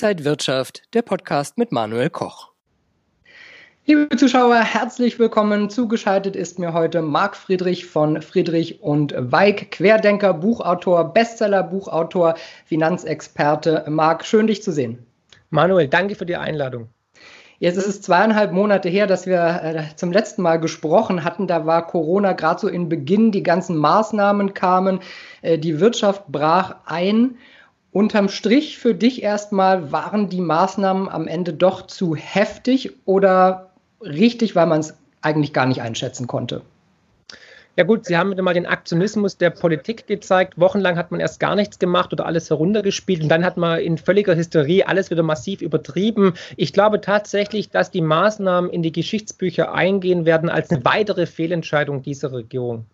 Inside Wirtschaft, der Podcast mit Manuel Koch. Liebe Zuschauer, herzlich willkommen. Zugeschaltet ist mir heute Marc Friedrich von Friedrich und Weig, Querdenker, Buchautor, Bestseller, Buchautor, Finanzexperte. Marc, schön dich zu sehen. Manuel, danke für die Einladung. Jetzt ist es zweieinhalb Monate her, dass wir äh, zum letzten Mal gesprochen hatten. Da war Corona gerade so in Beginn, die ganzen Maßnahmen kamen, äh, die Wirtschaft brach ein. Unterm Strich für dich erstmal, waren die Maßnahmen am Ende doch zu heftig oder richtig, weil man es eigentlich gar nicht einschätzen konnte? Ja gut, Sie haben wieder mal den Aktionismus der Politik gezeigt. Wochenlang hat man erst gar nichts gemacht oder alles heruntergespielt und dann hat man in völliger Hysterie alles wieder massiv übertrieben. Ich glaube tatsächlich, dass die Maßnahmen in die Geschichtsbücher eingehen werden als eine weitere Fehlentscheidung dieser Regierung.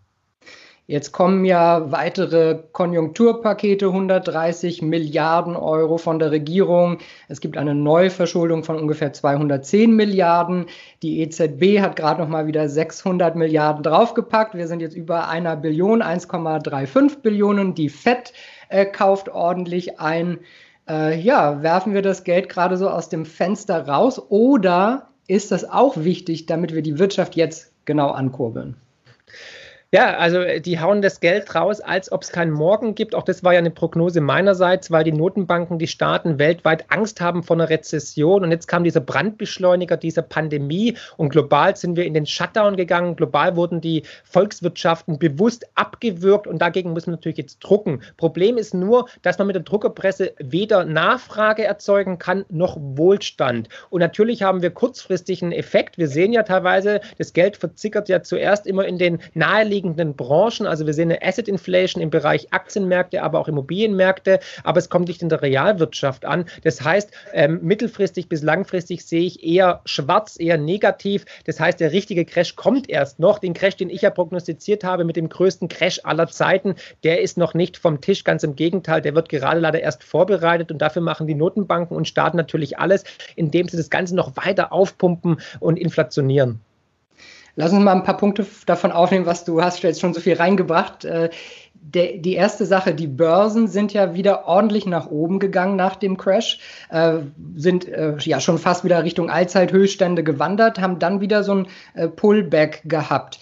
Jetzt kommen ja weitere Konjunkturpakete, 130 Milliarden Euro von der Regierung. Es gibt eine Neuverschuldung von ungefähr 210 Milliarden. Die EZB hat gerade noch mal wieder 600 Milliarden draufgepackt. Wir sind jetzt über einer Billion, 1,35 Billionen. Die FED äh, kauft ordentlich ein. Äh, ja, werfen wir das Geld gerade so aus dem Fenster raus oder ist das auch wichtig, damit wir die Wirtschaft jetzt genau ankurbeln? Ja, also äh, die hauen das Geld raus, als ob es keinen Morgen gibt. Auch das war ja eine Prognose meinerseits, weil die Notenbanken, die Staaten weltweit Angst haben vor einer Rezession. Und jetzt kam dieser Brandbeschleuniger dieser Pandemie und global sind wir in den Shutdown gegangen. Global wurden die Volkswirtschaften bewusst abgewürgt und dagegen muss man natürlich jetzt drucken. Problem ist nur, dass man mit der Druckerpresse weder Nachfrage erzeugen kann noch Wohlstand. Und natürlich haben wir kurzfristig einen Effekt. Wir sehen ja teilweise, das Geld verzickert ja zuerst immer in den naheliegenden naheliegenden Branchen. Also wir sehen eine Asset Inflation im Bereich Aktienmärkte, aber auch Immobilienmärkte, aber es kommt nicht in der Realwirtschaft an. Das heißt, ähm, mittelfristig bis langfristig sehe ich eher schwarz, eher negativ. Das heißt, der richtige Crash kommt erst noch. Den Crash, den ich ja prognostiziert habe mit dem größten Crash aller Zeiten, der ist noch nicht vom Tisch. Ganz im Gegenteil, der wird gerade leider erst vorbereitet und dafür machen die Notenbanken und Staaten natürlich alles, indem sie das Ganze noch weiter aufpumpen und inflationieren. Lass uns mal ein paar Punkte davon aufnehmen, was du hast jetzt schon so viel reingebracht. Äh, die erste Sache, die Börsen sind ja wieder ordentlich nach oben gegangen nach dem Crash, äh, sind äh, ja schon fast wieder Richtung Allzeithöchststände gewandert, haben dann wieder so ein Pullback gehabt.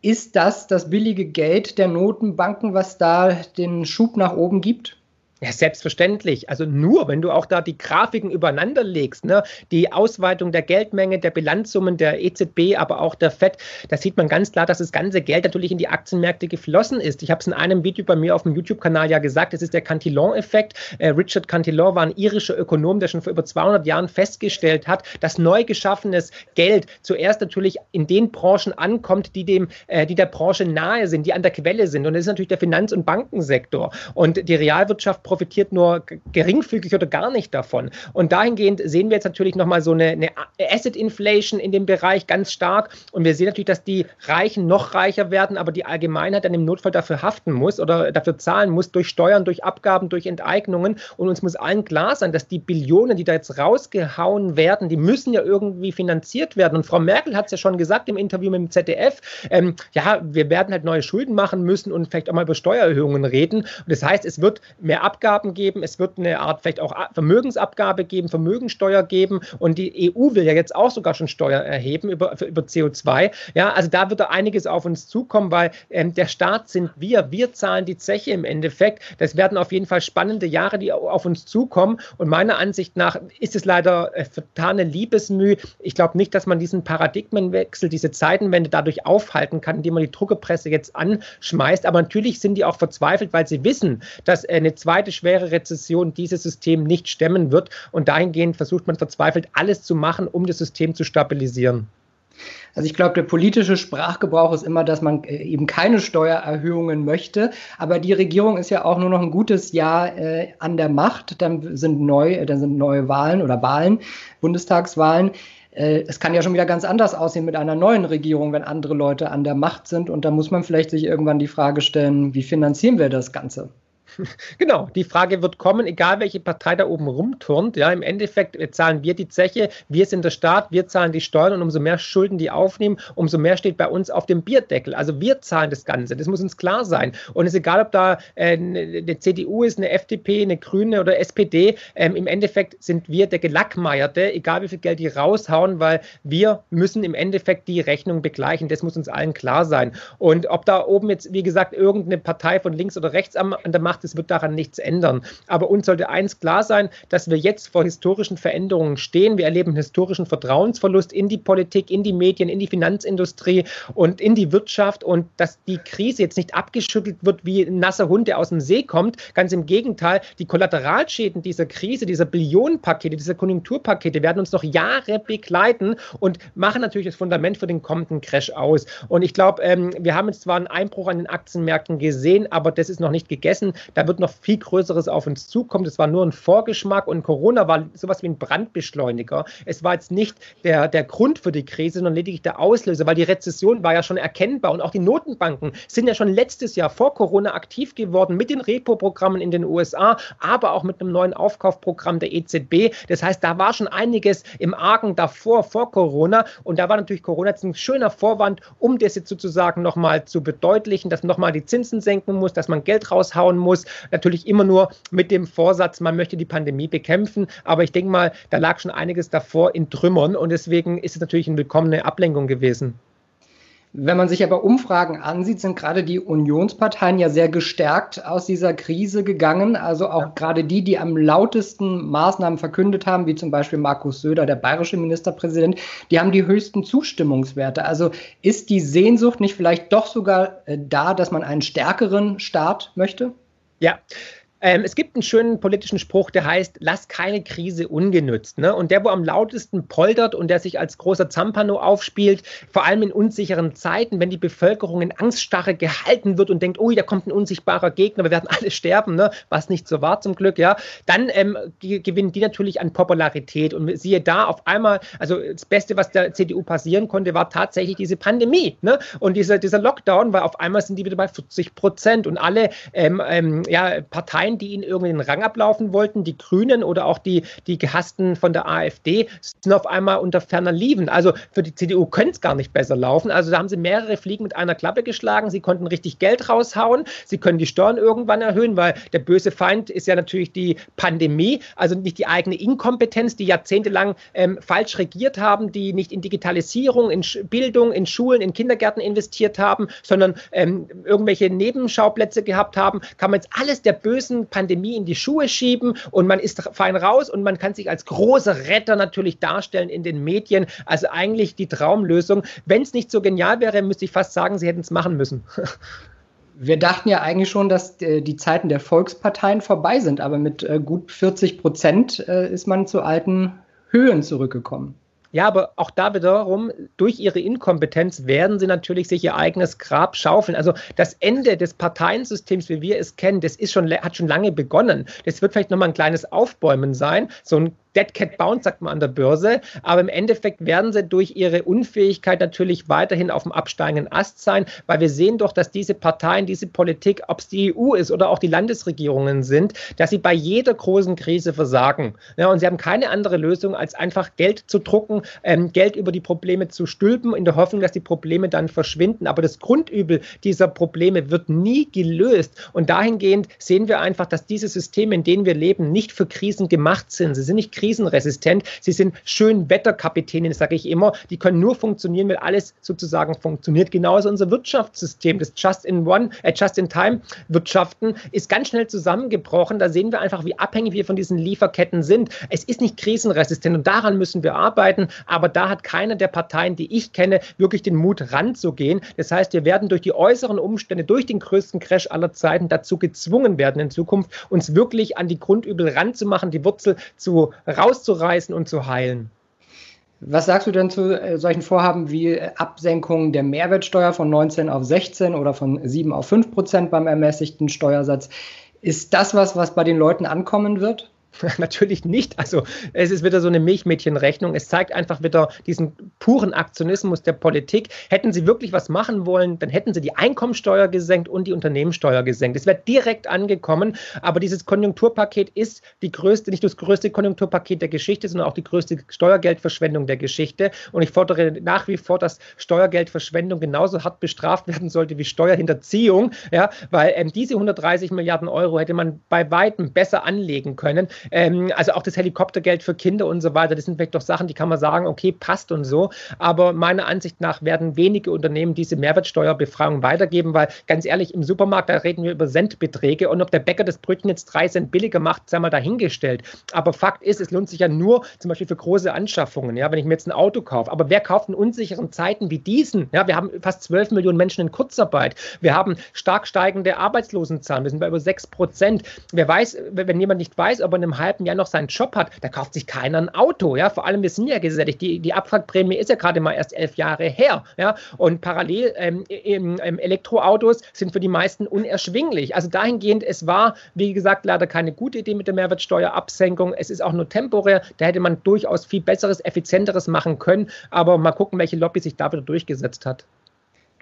Ist das das billige Geld der Notenbanken, was da den Schub nach oben gibt? Ja, selbstverständlich. Also nur, wenn du auch da die Grafiken übereinander legst, ne, die Ausweitung der Geldmenge, der Bilanzsummen der EZB, aber auch der FED, da sieht man ganz klar, dass das ganze Geld natürlich in die Aktienmärkte geflossen ist. Ich habe es in einem Video bei mir auf dem YouTube-Kanal ja gesagt, es ist der Cantillon-Effekt. Äh, Richard Cantillon war ein irischer Ökonom, der schon vor über 200 Jahren festgestellt hat, dass neu geschaffenes Geld zuerst natürlich in den Branchen ankommt, die, dem, äh, die der Branche nahe sind, die an der Quelle sind. Und das ist natürlich der Finanz- und Bankensektor. Und die Realwirtschaft profitiert nur geringfügig oder gar nicht davon. Und dahingehend sehen wir jetzt natürlich nochmal so eine, eine Asset Inflation in dem Bereich ganz stark. Und wir sehen natürlich, dass die Reichen noch reicher werden, aber die Allgemeinheit dann im Notfall dafür haften muss oder dafür zahlen muss durch Steuern, durch Abgaben, durch Enteignungen. Und uns muss allen klar sein, dass die Billionen, die da jetzt rausgehauen werden, die müssen ja irgendwie finanziert werden. Und Frau Merkel hat es ja schon gesagt im Interview mit dem ZDF, ähm, ja, wir werden halt neue Schulden machen müssen und vielleicht auch mal über Steuererhöhungen reden. Und das heißt, es wird mehr Abgaben Abgaben geben, es wird eine Art vielleicht auch Vermögensabgabe geben, Vermögensteuer geben und die EU will ja jetzt auch sogar schon Steuer erheben über, über CO2. Ja, also da wird da einiges auf uns zukommen, weil ähm, der Staat sind wir, wir zahlen die Zeche im Endeffekt. Das werden auf jeden Fall spannende Jahre, die auf uns zukommen und meiner Ansicht nach ist es leider äh, vertane Liebesmüh. Ich glaube nicht, dass man diesen Paradigmenwechsel, diese Zeitenwende dadurch aufhalten kann, indem man die Druckerpresse jetzt anschmeißt. Aber natürlich sind die auch verzweifelt, weil sie wissen, dass äh, eine zweite schwere Rezession dieses System nicht stemmen wird. Und dahingehend versucht man verzweifelt alles zu machen, um das System zu stabilisieren. Also ich glaube, der politische Sprachgebrauch ist immer, dass man äh, eben keine Steuererhöhungen möchte. Aber die Regierung ist ja auch nur noch ein gutes Jahr äh, an der Macht. Dann sind neu, äh, dann sind neue Wahlen oder Wahlen, Bundestagswahlen. Äh, es kann ja schon wieder ganz anders aussehen mit einer neuen Regierung, wenn andere Leute an der Macht sind. Und da muss man vielleicht sich irgendwann die Frage stellen, wie finanzieren wir das Ganze? Genau, die Frage wird kommen, egal welche Partei da oben rumturnt. Ja, im Endeffekt zahlen wir die Zeche, wir sind der Staat, wir zahlen die Steuern und umso mehr Schulden die aufnehmen, umso mehr steht bei uns auf dem Bierdeckel. Also wir zahlen das Ganze, das muss uns klar sein. Und es ist egal, ob da äh, eine CDU ist, eine FDP, eine Grüne oder SPD, ähm, im Endeffekt sind wir der Gelackmeierte, egal wie viel Geld die raushauen, weil wir müssen im Endeffekt die Rechnung begleichen. Das muss uns allen klar sein. Und ob da oben jetzt, wie gesagt, irgendeine Partei von links oder rechts an der Macht gemacht, es wird daran nichts ändern. Aber uns sollte eins klar sein, dass wir jetzt vor historischen Veränderungen stehen. Wir erleben historischen Vertrauensverlust in die Politik, in die Medien, in die Finanzindustrie und in die Wirtschaft und dass die Krise jetzt nicht abgeschüttelt wird wie ein nasser Hund, der aus dem See kommt. Ganz im Gegenteil, die Kollateralschäden dieser Krise, dieser Billionenpakete, dieser Konjunkturpakete werden uns noch Jahre begleiten und machen natürlich das Fundament für den kommenden Crash aus. Und ich glaube, ähm, wir haben jetzt zwar einen Einbruch an den Aktienmärkten gesehen, aber das ist noch nicht gegessen. Da wird noch viel Größeres auf uns zukommen. Das war nur ein Vorgeschmack und Corona war sowas wie ein Brandbeschleuniger. Es war jetzt nicht der, der Grund für die Krise, sondern lediglich der Auslöser, weil die Rezession war ja schon erkennbar und auch die Notenbanken sind ja schon letztes Jahr vor Corona aktiv geworden mit den Repo-Programmen in den USA, aber auch mit einem neuen Aufkaufprogramm der EZB. Das heißt, da war schon einiges im Argen davor, vor Corona. Und da war natürlich Corona jetzt ein schöner Vorwand, um das jetzt sozusagen nochmal zu bedeutlichen, dass man nochmal die Zinsen senken muss, dass man Geld raushauen muss muss. Natürlich immer nur mit dem Vorsatz, man möchte die Pandemie bekämpfen. Aber ich denke mal, da lag schon einiges davor in Trümmern und deswegen ist es natürlich eine willkommene Ablenkung gewesen. Wenn man sich aber Umfragen ansieht, sind gerade die Unionsparteien ja sehr gestärkt aus dieser Krise gegangen. Also auch ja. gerade die, die am lautesten Maßnahmen verkündet haben, wie zum Beispiel Markus Söder, der bayerische Ministerpräsident, die haben die höchsten Zustimmungswerte. Also ist die Sehnsucht nicht vielleicht doch sogar äh, da, dass man einen stärkeren Staat möchte? Ja, ähm, es gibt einen schönen politischen Spruch, der heißt, lass keine Krise ungenützt. Ne? Und der, wo am lautesten poltert und der sich als großer Zampano aufspielt, vor allem in unsicheren Zeiten, wenn die Bevölkerung in Angststarre gehalten wird und denkt, oh, da kommt ein unsichtbarer Gegner, wir werden alle sterben, ne? was nicht so war zum Glück, ja, dann ähm, gewinnen die natürlich an Popularität. Und siehe da, auf einmal, also das Beste, was der CDU passieren konnte, war tatsächlich diese Pandemie. Ne? Und dieser, dieser Lockdown, weil auf einmal sind die wieder bei 40 Prozent und alle ähm, ähm ja, Parteien, Parteien, die ihnen irgendwie den Rang ablaufen wollten, die Grünen oder auch die, die Gehassten von der AfD, sind auf einmal unter ferner Liefen. Also für die CDU könnte es gar nicht besser laufen. Also da haben sie mehrere Fliegen mit einer Klappe geschlagen. Sie konnten richtig Geld raushauen. Sie können die Steuern irgendwann erhöhen, weil der böse Feind ist ja natürlich die Pandemie, also nicht die eigene Inkompetenz, die jahrzehntelang ähm, falsch regiert haben, die nicht in Digitalisierung, in Bildung, in Schulen, in Kindergärten investiert haben, sondern ähm, irgendwelche Nebenschauplätze gehabt haben, kann man jetzt alles der bösen Pandemie in die Schuhe schieben und man ist fein raus und man kann sich als großer Retter natürlich darstellen in den Medien. Also eigentlich die Traumlösung. Wenn es nicht so genial wäre, müsste ich fast sagen, sie hätten es machen müssen. Wir dachten ja eigentlich schon, dass äh, die Zeiten der Volksparteien vorbei sind, aber mit äh, gut 40 Prozent äh, ist man zu alten Höhen zurückgekommen. Ja, aber auch da wiederum, durch ihre Inkompetenz werden sie natürlich sich ihr eigenes Grab schaufeln. Also das Ende des Parteiensystems, wie wir es kennen, das ist schon, hat schon lange begonnen. Das wird vielleicht nochmal ein kleines Aufbäumen sein, so ein Dead Cat Bounce, sagt man an der Börse. Aber im Endeffekt werden sie durch ihre Unfähigkeit natürlich weiterhin auf dem absteigenden Ast sein, weil wir sehen doch, dass diese Parteien, diese Politik, ob es die EU ist oder auch die Landesregierungen sind, dass sie bei jeder großen Krise versagen. Ja, und sie haben keine andere Lösung, als einfach Geld zu drucken, ähm, Geld über die Probleme zu stülpen, in der Hoffnung, dass die Probleme dann verschwinden. Aber das Grundübel dieser Probleme wird nie gelöst. Und dahingehend sehen wir einfach, dass diese Systeme, in denen wir leben, nicht für Krisen gemacht sind. Sie sind nicht krisenresistent. Sie sind schön Wetterkapitänin, sage ich immer. Die können nur funktionieren, wenn alles sozusagen funktioniert. Genauso unser Wirtschaftssystem, das Just-in-One, äh, Just-in-Time-Wirtschaften ist ganz schnell zusammengebrochen. Da sehen wir einfach, wie abhängig wir von diesen Lieferketten sind. Es ist nicht krisenresistent und daran müssen wir arbeiten. Aber da hat keine der Parteien, die ich kenne, wirklich den Mut ranzugehen. Das heißt, wir werden durch die äußeren Umstände, durch den größten Crash aller Zeiten dazu gezwungen werden in Zukunft, uns wirklich an die Grundübel ranzumachen, die Wurzel zu rauszureißen und zu heilen. Was sagst du denn zu äh, solchen Vorhaben wie Absenkung der Mehrwertsteuer von 19 auf 16 oder von 7 auf 5 Prozent beim ermäßigten Steuersatz? Ist das was, was bei den Leuten ankommen wird? Natürlich nicht. Also es ist wieder so eine Milchmädchenrechnung. Es zeigt einfach wieder diesen puren Aktionismus der Politik. Hätten sie wirklich was machen wollen, dann hätten sie die Einkommensteuer gesenkt und die Unternehmenssteuer gesenkt. Es wäre direkt angekommen. Aber dieses Konjunkturpaket ist die größte, nicht nur das größte Konjunkturpaket der Geschichte, sondern auch die größte Steuergeldverschwendung der Geschichte. Und ich fordere nach wie vor, dass Steuergeldverschwendung genauso hart bestraft werden sollte wie Steuerhinterziehung. Ja, weil ähm, diese 130 Milliarden Euro hätte man bei weitem besser anlegen können. Ähm, also auch das Helikoptergeld für Kinder und so weiter, das sind vielleicht doch Sachen, die kann man sagen, okay, passt und so. Aber meiner Ansicht nach werden wenige Unternehmen diese Mehrwertsteuerbefreiung weitergeben, weil ganz ehrlich, im Supermarkt, da reden wir über Centbeträge und ob der Bäcker das Brötchen jetzt drei Cent billiger macht, sei mal dahingestellt. Aber Fakt ist, es lohnt sich ja nur zum Beispiel für große Anschaffungen, ja, wenn ich mir jetzt ein Auto kaufe. Aber wer kauft in unsicheren Zeiten wie diesen? Ja, wir haben fast 12 Millionen Menschen in Kurzarbeit. Wir haben stark steigende Arbeitslosenzahlen. Wir sind bei über 6 Prozent. Wer weiß, wenn jemand nicht weiß, ob er in einem halben Jahr noch seinen Job hat, da kauft sich keiner ein Auto. Ja, vor allem, wir sind ja gesättigt. Die, die Abwrackprämie ist ja gerade mal erst elf Jahre her. Ja, und parallel ähm, ähm, Elektroautos sind für die meisten unerschwinglich. Also dahingehend, es war, wie gesagt, leider keine gute Idee mit der Mehrwertsteuerabsenkung. Es ist auch nur temporär. Da hätte man durchaus viel besseres, effizienteres machen können. Aber mal gucken, welche Lobby sich da wieder durchgesetzt hat.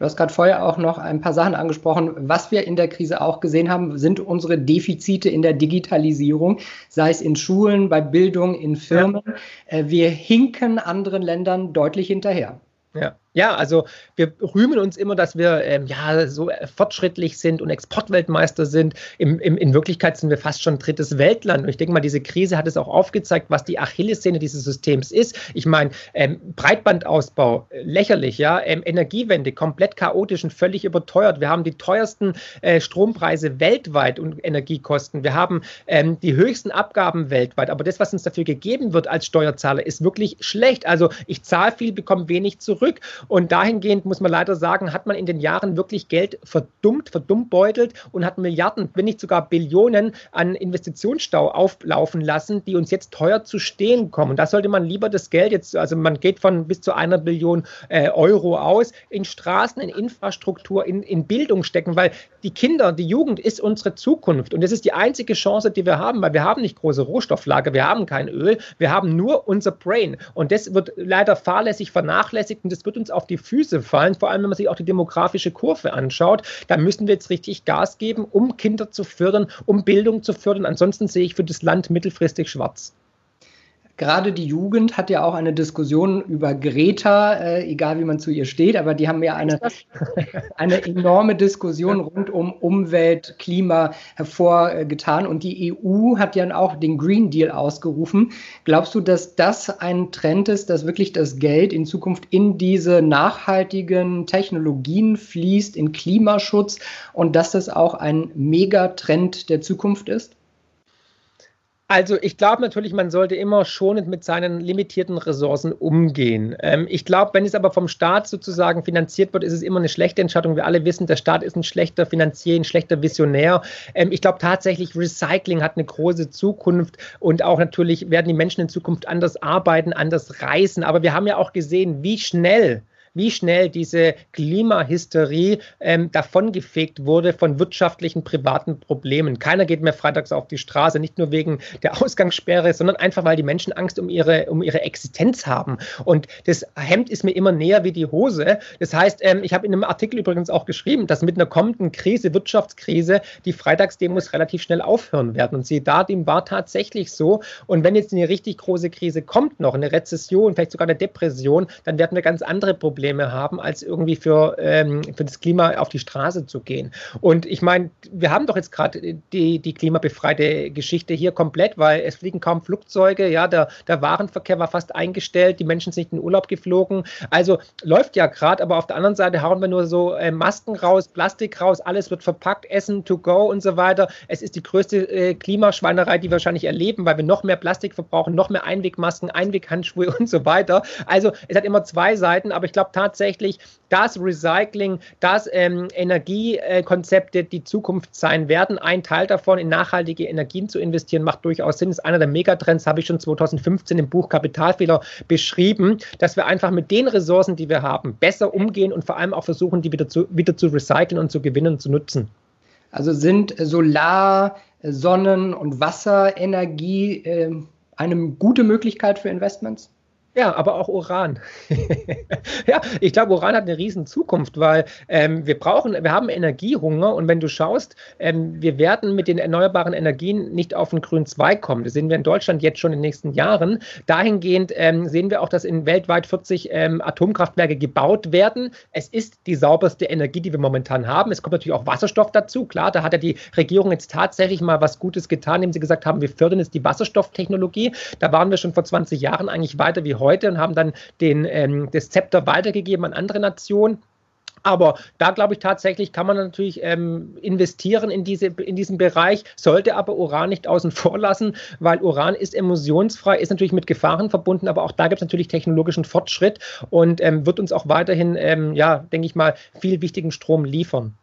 Du hast gerade vorher auch noch ein paar Sachen angesprochen. Was wir in der Krise auch gesehen haben, sind unsere Defizite in der Digitalisierung, sei es in Schulen, bei Bildung, in Firmen. Ja. Äh, wir hinken anderen Ländern deutlich hinterher. Ja. Ja, also wir rühmen uns immer, dass wir ähm, ja so fortschrittlich sind und Exportweltmeister sind. Im, im, in Wirklichkeit sind wir fast schon drittes Weltland. Und ich denke mal, diese Krise hat es auch aufgezeigt, was die Achillessehne dieses Systems ist. Ich meine, ähm, Breitbandausbau, äh, lächerlich, ja, ähm, Energiewende, komplett chaotisch und völlig überteuert. Wir haben die teuersten äh, Strompreise weltweit und Energiekosten. Wir haben ähm, die höchsten Abgaben weltweit. Aber das, was uns dafür gegeben wird als Steuerzahler, ist wirklich schlecht. Also ich zahle viel, bekomme wenig zurück. Und dahingehend muss man leider sagen, hat man in den Jahren wirklich Geld verdummt, verdummbeutelt und hat Milliarden, wenn nicht sogar Billionen an Investitionsstau auflaufen lassen, die uns jetzt teuer zu stehen kommen. Und da sollte man lieber das Geld jetzt, also man geht von bis zu einer Billion äh, Euro aus, in Straßen, in Infrastruktur, in, in Bildung stecken, weil die Kinder, die Jugend ist unsere Zukunft. Und das ist die einzige Chance, die wir haben, weil wir haben nicht große Rohstofflager, wir haben kein Öl, wir haben nur unser Brain. Und das wird leider fahrlässig vernachlässigt und das wird uns auf die Füße fallen, vor allem wenn man sich auch die demografische Kurve anschaut. Da müssen wir jetzt richtig Gas geben, um Kinder zu fördern, um Bildung zu fördern. Ansonsten sehe ich für das Land mittelfristig schwarz. Gerade die Jugend hat ja auch eine Diskussion über Greta, äh, egal wie man zu ihr steht, aber die haben ja eine, eine enorme Diskussion rund um Umwelt, Klima hervorgetan. Und die EU hat ja auch den Green Deal ausgerufen. Glaubst du, dass das ein Trend ist, dass wirklich das Geld in Zukunft in diese nachhaltigen Technologien fließt, in Klimaschutz und dass das auch ein Megatrend der Zukunft ist? Also ich glaube natürlich, man sollte immer schonend mit seinen limitierten Ressourcen umgehen. Ähm, ich glaube, wenn es aber vom Staat sozusagen finanziert wird, ist es immer eine schlechte Entscheidung. Wir alle wissen, der Staat ist ein schlechter Finanzier, ein schlechter Visionär. Ähm, ich glaube tatsächlich, Recycling hat eine große Zukunft und auch natürlich werden die Menschen in Zukunft anders arbeiten, anders reisen. Aber wir haben ja auch gesehen, wie schnell wie schnell diese Klimahysterie ähm, davongefegt wurde von wirtschaftlichen, privaten Problemen. Keiner geht mehr freitags auf die Straße, nicht nur wegen der Ausgangssperre, sondern einfach, weil die Menschen Angst um ihre, um ihre Existenz haben. Und das Hemd ist mir immer näher wie die Hose. Das heißt, ähm, ich habe in einem Artikel übrigens auch geschrieben, dass mit einer kommenden Krise, Wirtschaftskrise, die Freitagsdemos relativ schnell aufhören werden. Und sie da, dem war tatsächlich so. Und wenn jetzt eine richtig große Krise kommt noch, eine Rezession, vielleicht sogar eine Depression, dann werden wir ganz andere Probleme Probleme haben, als irgendwie für, ähm, für das Klima auf die Straße zu gehen. Und ich meine, wir haben doch jetzt gerade die, die klimabefreite Geschichte hier komplett, weil es fliegen kaum Flugzeuge, ja, der, der Warenverkehr war fast eingestellt, die Menschen sind in den Urlaub geflogen. Also läuft ja gerade, aber auf der anderen Seite hauen wir nur so äh, Masken raus, Plastik raus, alles wird verpackt, Essen to go und so weiter. Es ist die größte äh, Klimaschweinerei, die wir wahrscheinlich erleben, weil wir noch mehr Plastik verbrauchen, noch mehr Einwegmasken, Einweghandschuhe und so weiter. Also es hat immer zwei Seiten, aber ich glaube, tatsächlich, dass Recycling, dass ähm, Energiekonzepte die Zukunft sein werden. Ein Teil davon, in nachhaltige Energien zu investieren, macht durchaus Sinn. Das ist einer der Megatrends, habe ich schon 2015 im Buch Kapitalfehler beschrieben, dass wir einfach mit den Ressourcen, die wir haben, besser umgehen und vor allem auch versuchen, die wieder zu, wieder zu recyceln und zu gewinnen und zu nutzen. Also sind Solar, Sonnen- und Wasserenergie äh, eine gute Möglichkeit für Investments? Ja, aber auch Uran. ja, ich glaube, Uran hat eine riesen Zukunft, weil ähm, wir brauchen, wir haben Energiehunger und wenn du schaust, ähm, wir werden mit den erneuerbaren Energien nicht auf den grünen Zweig kommen. Das sehen wir in Deutschland jetzt schon in den nächsten Jahren. Dahingehend ähm, sehen wir auch, dass in weltweit 40 ähm, Atomkraftwerke gebaut werden. Es ist die sauberste Energie, die wir momentan haben. Es kommt natürlich auch Wasserstoff dazu. Klar, da hat ja die Regierung jetzt tatsächlich mal was Gutes getan, indem sie gesagt haben, wir fördern jetzt die Wasserstofftechnologie. Da waren wir schon vor 20 Jahren eigentlich weiter wie heute und haben dann den, ähm, das Zepter weitergegeben an andere Nationen. Aber da glaube ich tatsächlich, kann man natürlich ähm, investieren in, diese, in diesen Bereich, sollte aber Uran nicht außen vor lassen, weil Uran ist emissionsfrei, ist natürlich mit Gefahren verbunden, aber auch da gibt es natürlich technologischen Fortschritt und ähm, wird uns auch weiterhin, ähm, ja, denke ich mal, viel wichtigen Strom liefern.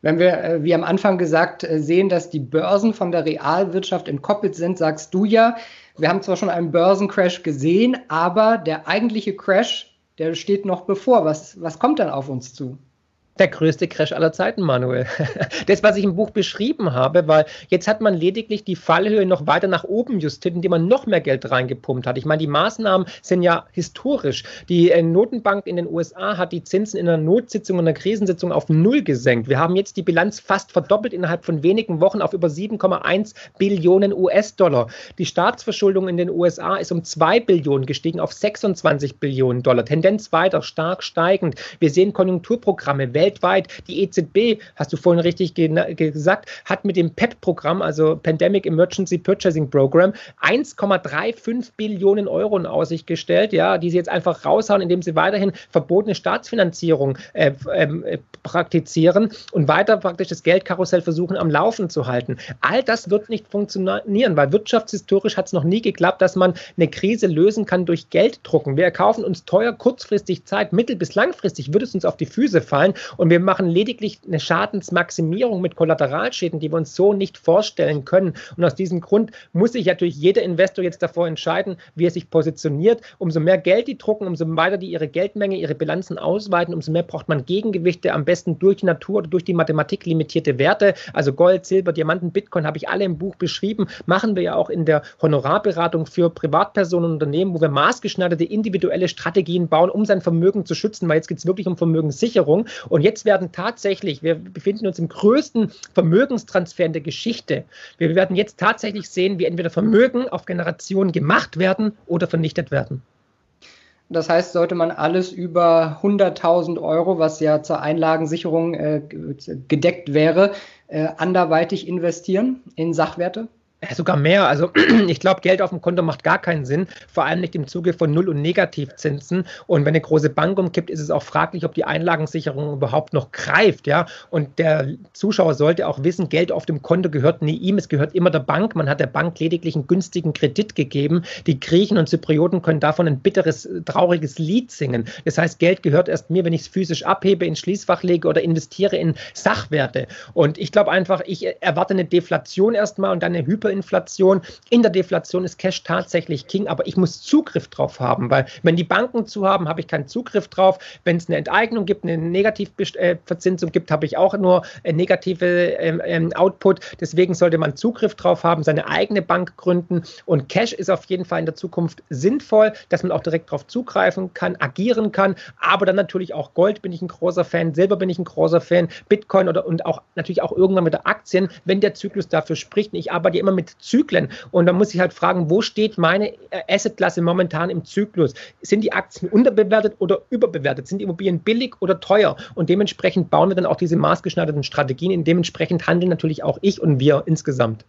Wenn wir, äh, wie am Anfang gesagt, äh, sehen, dass die Börsen von der Realwirtschaft entkoppelt sind, sagst du ja, wir haben zwar schon einen Börsencrash gesehen, aber der eigentliche Crash, der steht noch bevor. Was, was kommt dann auf uns zu? Der größte Crash aller Zeiten, Manuel. Das, was ich im Buch beschrieben habe, weil jetzt hat man lediglich die Fallhöhe noch weiter nach oben justiert, indem man noch mehr Geld reingepumpt hat. Ich meine, die Maßnahmen sind ja historisch. Die äh, Notenbank in den USA hat die Zinsen in einer Notsitzung und einer Krisensitzung auf Null gesenkt. Wir haben jetzt die Bilanz fast verdoppelt innerhalb von wenigen Wochen auf über 7,1 Billionen US-Dollar. Die Staatsverschuldung in den USA ist um 2 Billionen gestiegen auf 26 Billionen Dollar. Tendenz weiter stark steigend. Wir sehen Konjunkturprogramme weltweit weltweit. Die EZB, hast du vorhin richtig gesagt, hat mit dem PEP-Programm, also Pandemic Emergency Purchasing Program, 1,35 Billionen Euro in Aussicht gestellt, ja, die sie jetzt einfach raushauen, indem sie weiterhin verbotene Staatsfinanzierung äh, äh, praktizieren und weiter praktisch das Geldkarussell versuchen am Laufen zu halten. All das wird nicht funktionieren, weil wirtschaftshistorisch hat es noch nie geklappt, dass man eine Krise lösen kann durch Gelddrucken. Wir erkaufen uns teuer kurzfristig Zeit, mittel- bis langfristig wird es uns auf die Füße fallen und wir machen lediglich eine Schadensmaximierung mit Kollateralschäden, die wir uns so nicht vorstellen können. Und aus diesem Grund muss sich natürlich jeder Investor jetzt davor entscheiden, wie er sich positioniert. Umso mehr Geld die drucken, umso weiter die ihre Geldmenge, ihre Bilanzen ausweiten, umso mehr braucht man Gegengewichte, am besten durch Natur oder durch die Mathematik limitierte Werte. Also Gold, Silber, Diamanten, Bitcoin habe ich alle im Buch beschrieben. Machen wir ja auch in der Honorarberatung für Privatpersonen und Unternehmen, wo wir maßgeschneiderte individuelle Strategien bauen, um sein Vermögen zu schützen, weil jetzt geht es wirklich um Vermögenssicherung. Und jetzt werden tatsächlich, wir befinden uns im größten Vermögenstransfer in der Geschichte. Wir werden jetzt tatsächlich sehen, wie entweder Vermögen auf Generationen gemacht werden oder vernichtet werden. Das heißt, sollte man alles über 100.000 Euro, was ja zur Einlagensicherung äh, gedeckt wäre, äh, anderweitig investieren in Sachwerte? Sogar mehr. Also ich glaube, Geld auf dem Konto macht gar keinen Sinn, vor allem nicht im Zuge von Null- und Negativzinsen. Und wenn eine große Bank umkippt, ist es auch fraglich, ob die Einlagensicherung überhaupt noch greift. Ja? Und der Zuschauer sollte auch wissen, Geld auf dem Konto gehört nie ihm, es gehört immer der Bank. Man hat der Bank lediglich einen günstigen Kredit gegeben. Die Griechen und Zyprioten können davon ein bitteres, trauriges Lied singen. Das heißt, Geld gehört erst mir, wenn ich es physisch abhebe, ins Schließfach lege oder investiere in Sachwerte. Und ich glaube einfach, ich erwarte eine Deflation erstmal und dann eine Hyper Hyperinflation. In der Deflation ist Cash tatsächlich King, aber ich muss Zugriff drauf haben, weil wenn die Banken zu haben, habe ich keinen Zugriff drauf. Wenn es eine Enteignung gibt, eine Negativverzinsung gibt, habe ich auch nur negative ähm, ähm, Output. Deswegen sollte man Zugriff drauf haben, seine eigene Bank gründen und Cash ist auf jeden Fall in der Zukunft sinnvoll, dass man auch direkt darauf zugreifen kann, agieren kann, aber dann natürlich auch Gold bin ich ein großer Fan, Silber bin ich ein großer Fan, Bitcoin oder und auch natürlich auch irgendwann mit der Aktien, wenn der Zyklus dafür spricht. Ich arbeite immer mit Zyklen. Und da muss ich halt fragen, wo steht meine äh, Assetklasse momentan im Zyklus? Sind die Aktien unterbewertet oder überbewertet? Sind die Immobilien billig oder teuer? Und dementsprechend bauen wir dann auch diese maßgeschneiderten Strategien. Und dementsprechend handeln natürlich auch ich und wir insgesamt.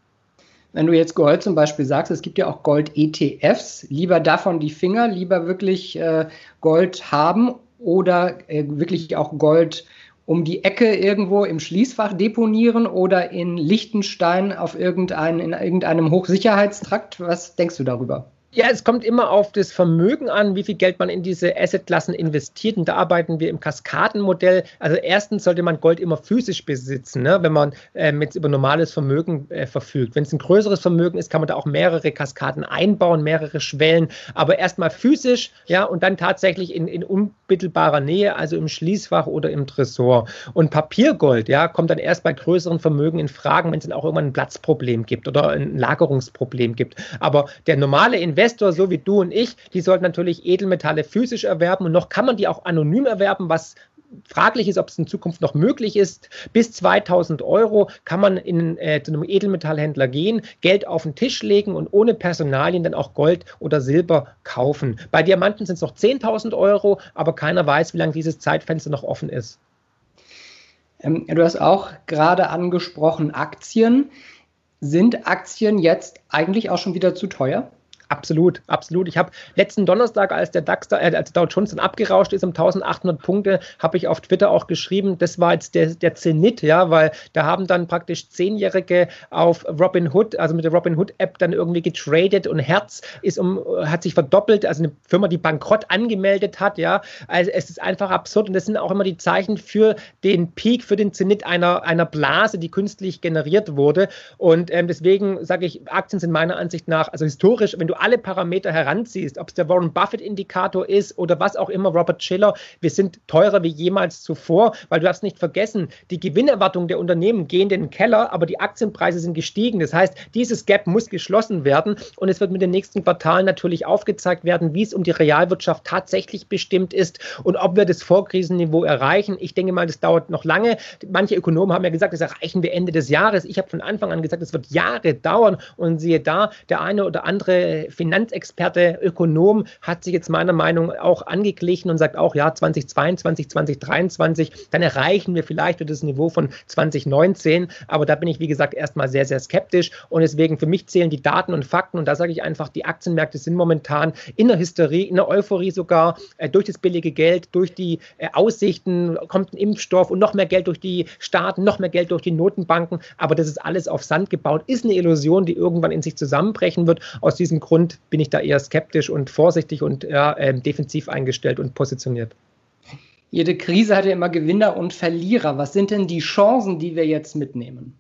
Wenn du jetzt Gold zum Beispiel sagst, es gibt ja auch Gold-ETFs, lieber davon die Finger, lieber wirklich äh, Gold haben oder äh, wirklich auch Gold um die Ecke irgendwo im Schließfach deponieren oder in Liechtenstein auf irgendein, in irgendeinem Hochsicherheitstrakt? Was denkst du darüber? Ja, es kommt immer auf das Vermögen an, wie viel Geld man in diese Assetklassen investiert. Und da arbeiten wir im Kaskadenmodell. Also erstens sollte man Gold immer physisch besitzen, ne, wenn man ähm, jetzt über normales Vermögen äh, verfügt. Wenn es ein größeres Vermögen ist, kann man da auch mehrere Kaskaden einbauen, mehrere Schwellen. Aber erstmal physisch, ja, und dann tatsächlich in, in unmittelbarer Nähe, also im Schließfach oder im Tresor. Und Papiergold, ja, kommt dann erst bei größeren Vermögen in Fragen, wenn es dann auch irgendwann ein Platzproblem gibt oder ein Lagerungsproblem gibt. Aber der normale Investor Investor, so wie du und ich, die sollten natürlich Edelmetalle physisch erwerben und noch kann man die auch anonym erwerben, was fraglich ist, ob es in Zukunft noch möglich ist. Bis 2000 Euro kann man in, äh, zu einem Edelmetallhändler gehen, Geld auf den Tisch legen und ohne Personalien dann auch Gold oder Silber kaufen. Bei Diamanten sind es noch 10.000 Euro, aber keiner weiß, wie lange dieses Zeitfenster noch offen ist. Ähm, du hast auch gerade angesprochen Aktien. Sind Aktien jetzt eigentlich auch schon wieder zu teuer? Absolut, absolut. Ich habe letzten Donnerstag, als der DAX, äh, als Dow Jones dann abgerauscht ist um 1800 Punkte, habe ich auf Twitter auch geschrieben, das war jetzt der, der Zenit, ja, weil da haben dann praktisch Zehnjährige auf Robinhood, also mit der Robinhood App dann irgendwie getradet und Herz ist um, hat sich verdoppelt, also eine Firma, die bankrott angemeldet hat, ja. Also es ist einfach absurd und das sind auch immer die Zeichen für den Peak, für den Zenit einer, einer Blase, die künstlich generiert wurde. Und ähm, deswegen sage ich, Aktien sind meiner Ansicht nach, also historisch, wenn du alle Parameter heranziehst, ob es der Warren Buffett-Indikator ist oder was auch immer, Robert Schiller, wir sind teurer wie jemals zuvor, weil du darfst nicht vergessen, die Gewinnerwartungen der Unternehmen gehen in den Keller, aber die Aktienpreise sind gestiegen. Das heißt, dieses Gap muss geschlossen werden und es wird mit den nächsten Quartalen natürlich aufgezeigt werden, wie es um die Realwirtschaft tatsächlich bestimmt ist und ob wir das Vorkrisenniveau erreichen. Ich denke mal, das dauert noch lange. Manche Ökonomen haben ja gesagt, das erreichen wir Ende des Jahres. Ich habe von Anfang an gesagt, es wird Jahre dauern und siehe da, der eine oder andere Finanzexperte, Ökonom hat sich jetzt meiner Meinung nach auch angeglichen und sagt auch, ja, 2022, 2023, dann erreichen wir vielleicht das Niveau von 2019. Aber da bin ich, wie gesagt, erstmal sehr, sehr skeptisch. Und deswegen für mich zählen die Daten und Fakten. Und da sage ich einfach, die Aktienmärkte sind momentan in der Hysterie, in der Euphorie sogar, äh, durch das billige Geld, durch die äh, Aussichten, kommt ein Impfstoff und noch mehr Geld durch die Staaten, noch mehr Geld durch die Notenbanken. Aber das ist alles auf Sand gebaut, ist eine Illusion, die irgendwann in sich zusammenbrechen wird. Aus diesem Grund Grund bin ich da eher skeptisch und vorsichtig und ja, äh, defensiv eingestellt und positioniert. Jede Krise hat ja immer Gewinner und Verlierer. Was sind denn die Chancen, die wir jetzt mitnehmen?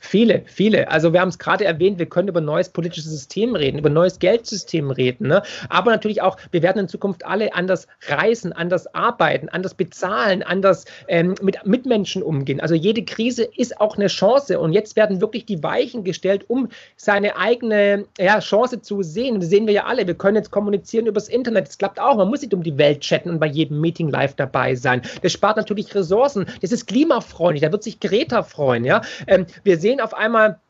Viele, viele. Also wir haben es gerade erwähnt, wir können über neues politisches System reden, über neues Geldsystem reden. Ne? Aber natürlich auch, wir werden in Zukunft alle anders reisen, anders arbeiten, anders bezahlen, anders ähm, mit Mitmenschen umgehen. Also jede Krise ist auch eine Chance. Und jetzt werden wirklich die Weichen gestellt, um seine eigene ja, Chance zu sehen. das sehen wir ja alle. Wir können jetzt kommunizieren übers Internet. Das klappt auch. Man muss nicht um die Welt chatten und bei jedem Meeting live dabei sein. Das spart natürlich Ressourcen. Das ist klimafreundlich. Da wird sich Greta freuen. Ja? Ähm, wir sehen sehen auf einmal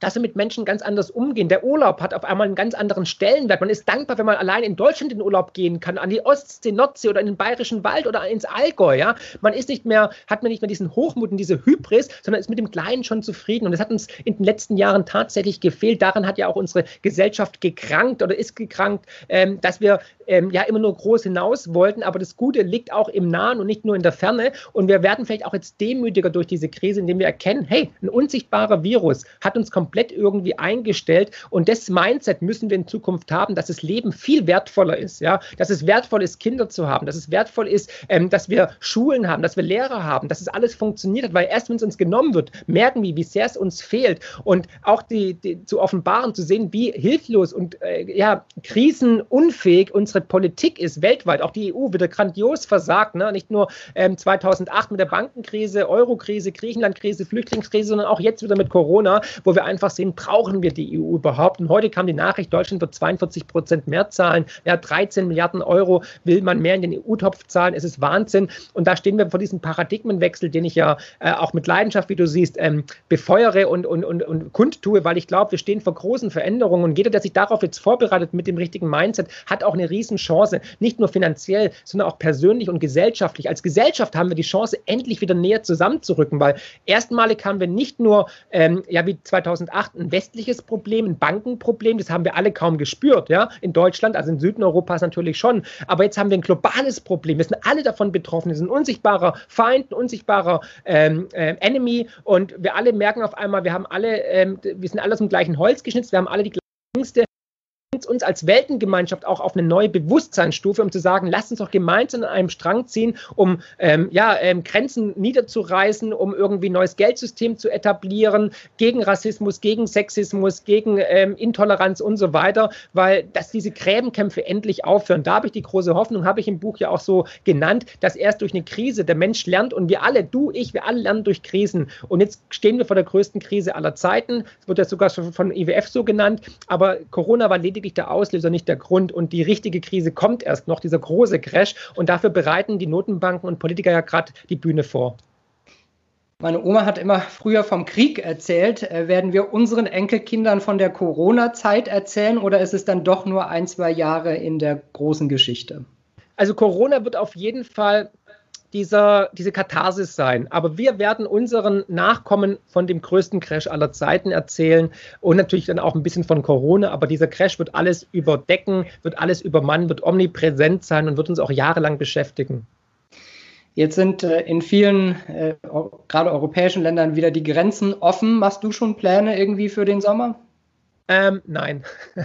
dass wir mit Menschen ganz anders umgehen. Der Urlaub hat auf einmal einen ganz anderen Stellenwert. Man ist dankbar, wenn man allein in Deutschland in Urlaub gehen kann, an die Ostsee, Nordsee oder in den Bayerischen Wald oder ins Allgäu. Ja? Man ist nicht mehr, hat man nicht mehr diesen Hochmut und diese Hybris, sondern ist mit dem Kleinen schon zufrieden. Und das hat uns in den letzten Jahren tatsächlich gefehlt. Daran hat ja auch unsere Gesellschaft gekrankt oder ist gekrankt, ähm, dass wir ähm, ja immer nur groß hinaus wollten. Aber das Gute liegt auch im Nahen und nicht nur in der Ferne. Und wir werden vielleicht auch jetzt demütiger durch diese Krise, indem wir erkennen, hey, ein unsichtbarer Virus hat uns komplett komplett irgendwie eingestellt. Und das Mindset müssen wir in Zukunft haben, dass das Leben viel wertvoller ist. Ja? Dass es wertvoll ist, Kinder zu haben, dass es wertvoll ist, ähm, dass wir Schulen haben, dass wir Lehrer haben, dass es alles funktioniert hat, weil erst wenn es uns genommen wird, merken wir, wie sehr es uns fehlt. Und auch die, die zu offenbaren, zu sehen, wie hilflos und äh, ja, krisenunfähig unsere Politik ist weltweit. Auch die EU wieder grandios versagt. Ne? Nicht nur ähm, 2008 mit der Bankenkrise, Eurokrise, Griechenlandkrise, Flüchtlingskrise, sondern auch jetzt wieder mit Corona, wo wir einfach einfach sehen, brauchen wir die EU überhaupt? Und heute kam die Nachricht, Deutschland wird 42 Prozent mehr zahlen. Ja, 13 Milliarden Euro will man mehr in den EU-Topf zahlen. Es ist Wahnsinn. Und da stehen wir vor diesem Paradigmenwechsel, den ich ja äh, auch mit Leidenschaft, wie du siehst, ähm, befeuere und, und, und, und kundtue, weil ich glaube, wir stehen vor großen Veränderungen. Und jeder, der sich darauf jetzt vorbereitet mit dem richtigen Mindset, hat auch eine Riesenchance. Nicht nur finanziell, sondern auch persönlich und gesellschaftlich. Als Gesellschaft haben wir die Chance, endlich wieder näher zusammenzurücken, weil erstmalig haben wir nicht nur, ähm, ja, wie 2000 2008 ein westliches Problem, ein Bankenproblem, das haben wir alle kaum gespürt, ja, in Deutschland, also in Süden Europas natürlich schon, aber jetzt haben wir ein globales Problem, wir sind alle davon betroffen, wir sind ein unsichtbarer Feind, ein unsichtbarer ähm, äh, Enemy. Und wir alle merken auf einmal, wir haben alle, ähm, wir sind alle aus dem gleichen Holz geschnitzt, wir haben alle die gleichen Ängste, uns als Weltengemeinschaft auch auf eine neue Bewusstseinsstufe, um zu sagen, lasst uns doch gemeinsam an einem Strang ziehen, um ähm, ja, ähm, Grenzen niederzureißen, um irgendwie ein neues Geldsystem zu etablieren, gegen Rassismus, gegen Sexismus, gegen ähm, Intoleranz und so weiter, weil dass diese Gräbenkämpfe endlich aufhören. Da habe ich die große Hoffnung, habe ich im Buch ja auch so genannt, dass erst durch eine Krise der Mensch lernt und wir alle, du, ich, wir alle lernen durch Krisen. Und jetzt stehen wir vor der größten Krise aller Zeiten. Es wird ja sogar von IWF so genannt, aber Corona war lediglich der Auslöser, nicht der Grund. Und die richtige Krise kommt erst noch, dieser große Crash. Und dafür bereiten die Notenbanken und Politiker ja gerade die Bühne vor. Meine Oma hat immer früher vom Krieg erzählt. Äh, werden wir unseren Enkelkindern von der Corona-Zeit erzählen oder ist es dann doch nur ein, zwei Jahre in der großen Geschichte? Also Corona wird auf jeden Fall dieser, diese Katharsis sein. Aber wir werden unseren Nachkommen von dem größten Crash aller Zeiten erzählen und natürlich dann auch ein bisschen von Corona. Aber dieser Crash wird alles überdecken, wird alles übermannen, wird omnipräsent sein und wird uns auch jahrelang beschäftigen. Jetzt sind äh, in vielen, äh, gerade europäischen Ländern, wieder die Grenzen offen. Machst du schon Pläne irgendwie für den Sommer? Ähm, nein.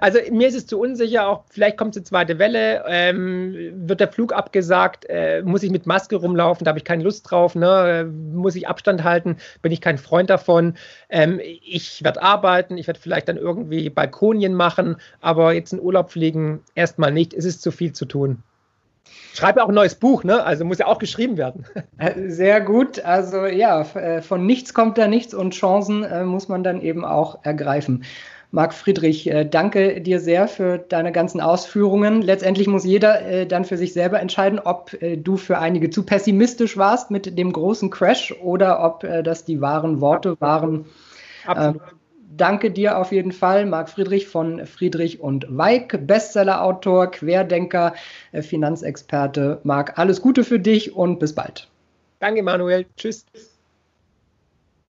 Also mir ist es zu unsicher, auch vielleicht kommt eine zweite Welle, ähm, wird der Flug abgesagt, äh, muss ich mit Maske rumlaufen, da habe ich keine Lust drauf, ne? muss ich Abstand halten, bin ich kein Freund davon. Ähm, ich werde arbeiten, ich werde vielleicht dann irgendwie Balkonien machen, aber jetzt in Urlaub fliegen erstmal nicht, es ist zu viel zu tun schreibe auch ein neues Buch, ne? Also muss ja auch geschrieben werden. Äh, sehr gut. Also ja, äh, von nichts kommt da nichts und Chancen äh, muss man dann eben auch ergreifen. Marc Friedrich, danke dir sehr für deine ganzen Ausführungen. Letztendlich muss jeder dann für sich selber entscheiden, ob du für einige zu pessimistisch warst mit dem großen Crash oder ob das die wahren Worte waren. Absolut danke dir auf jeden Fall, Marc Friedrich von Friedrich und Weig, Bestsellerautor, Querdenker, äh, Finanzexperte. Marc, alles Gute für dich und bis bald. Danke, Manuel. Tschüss.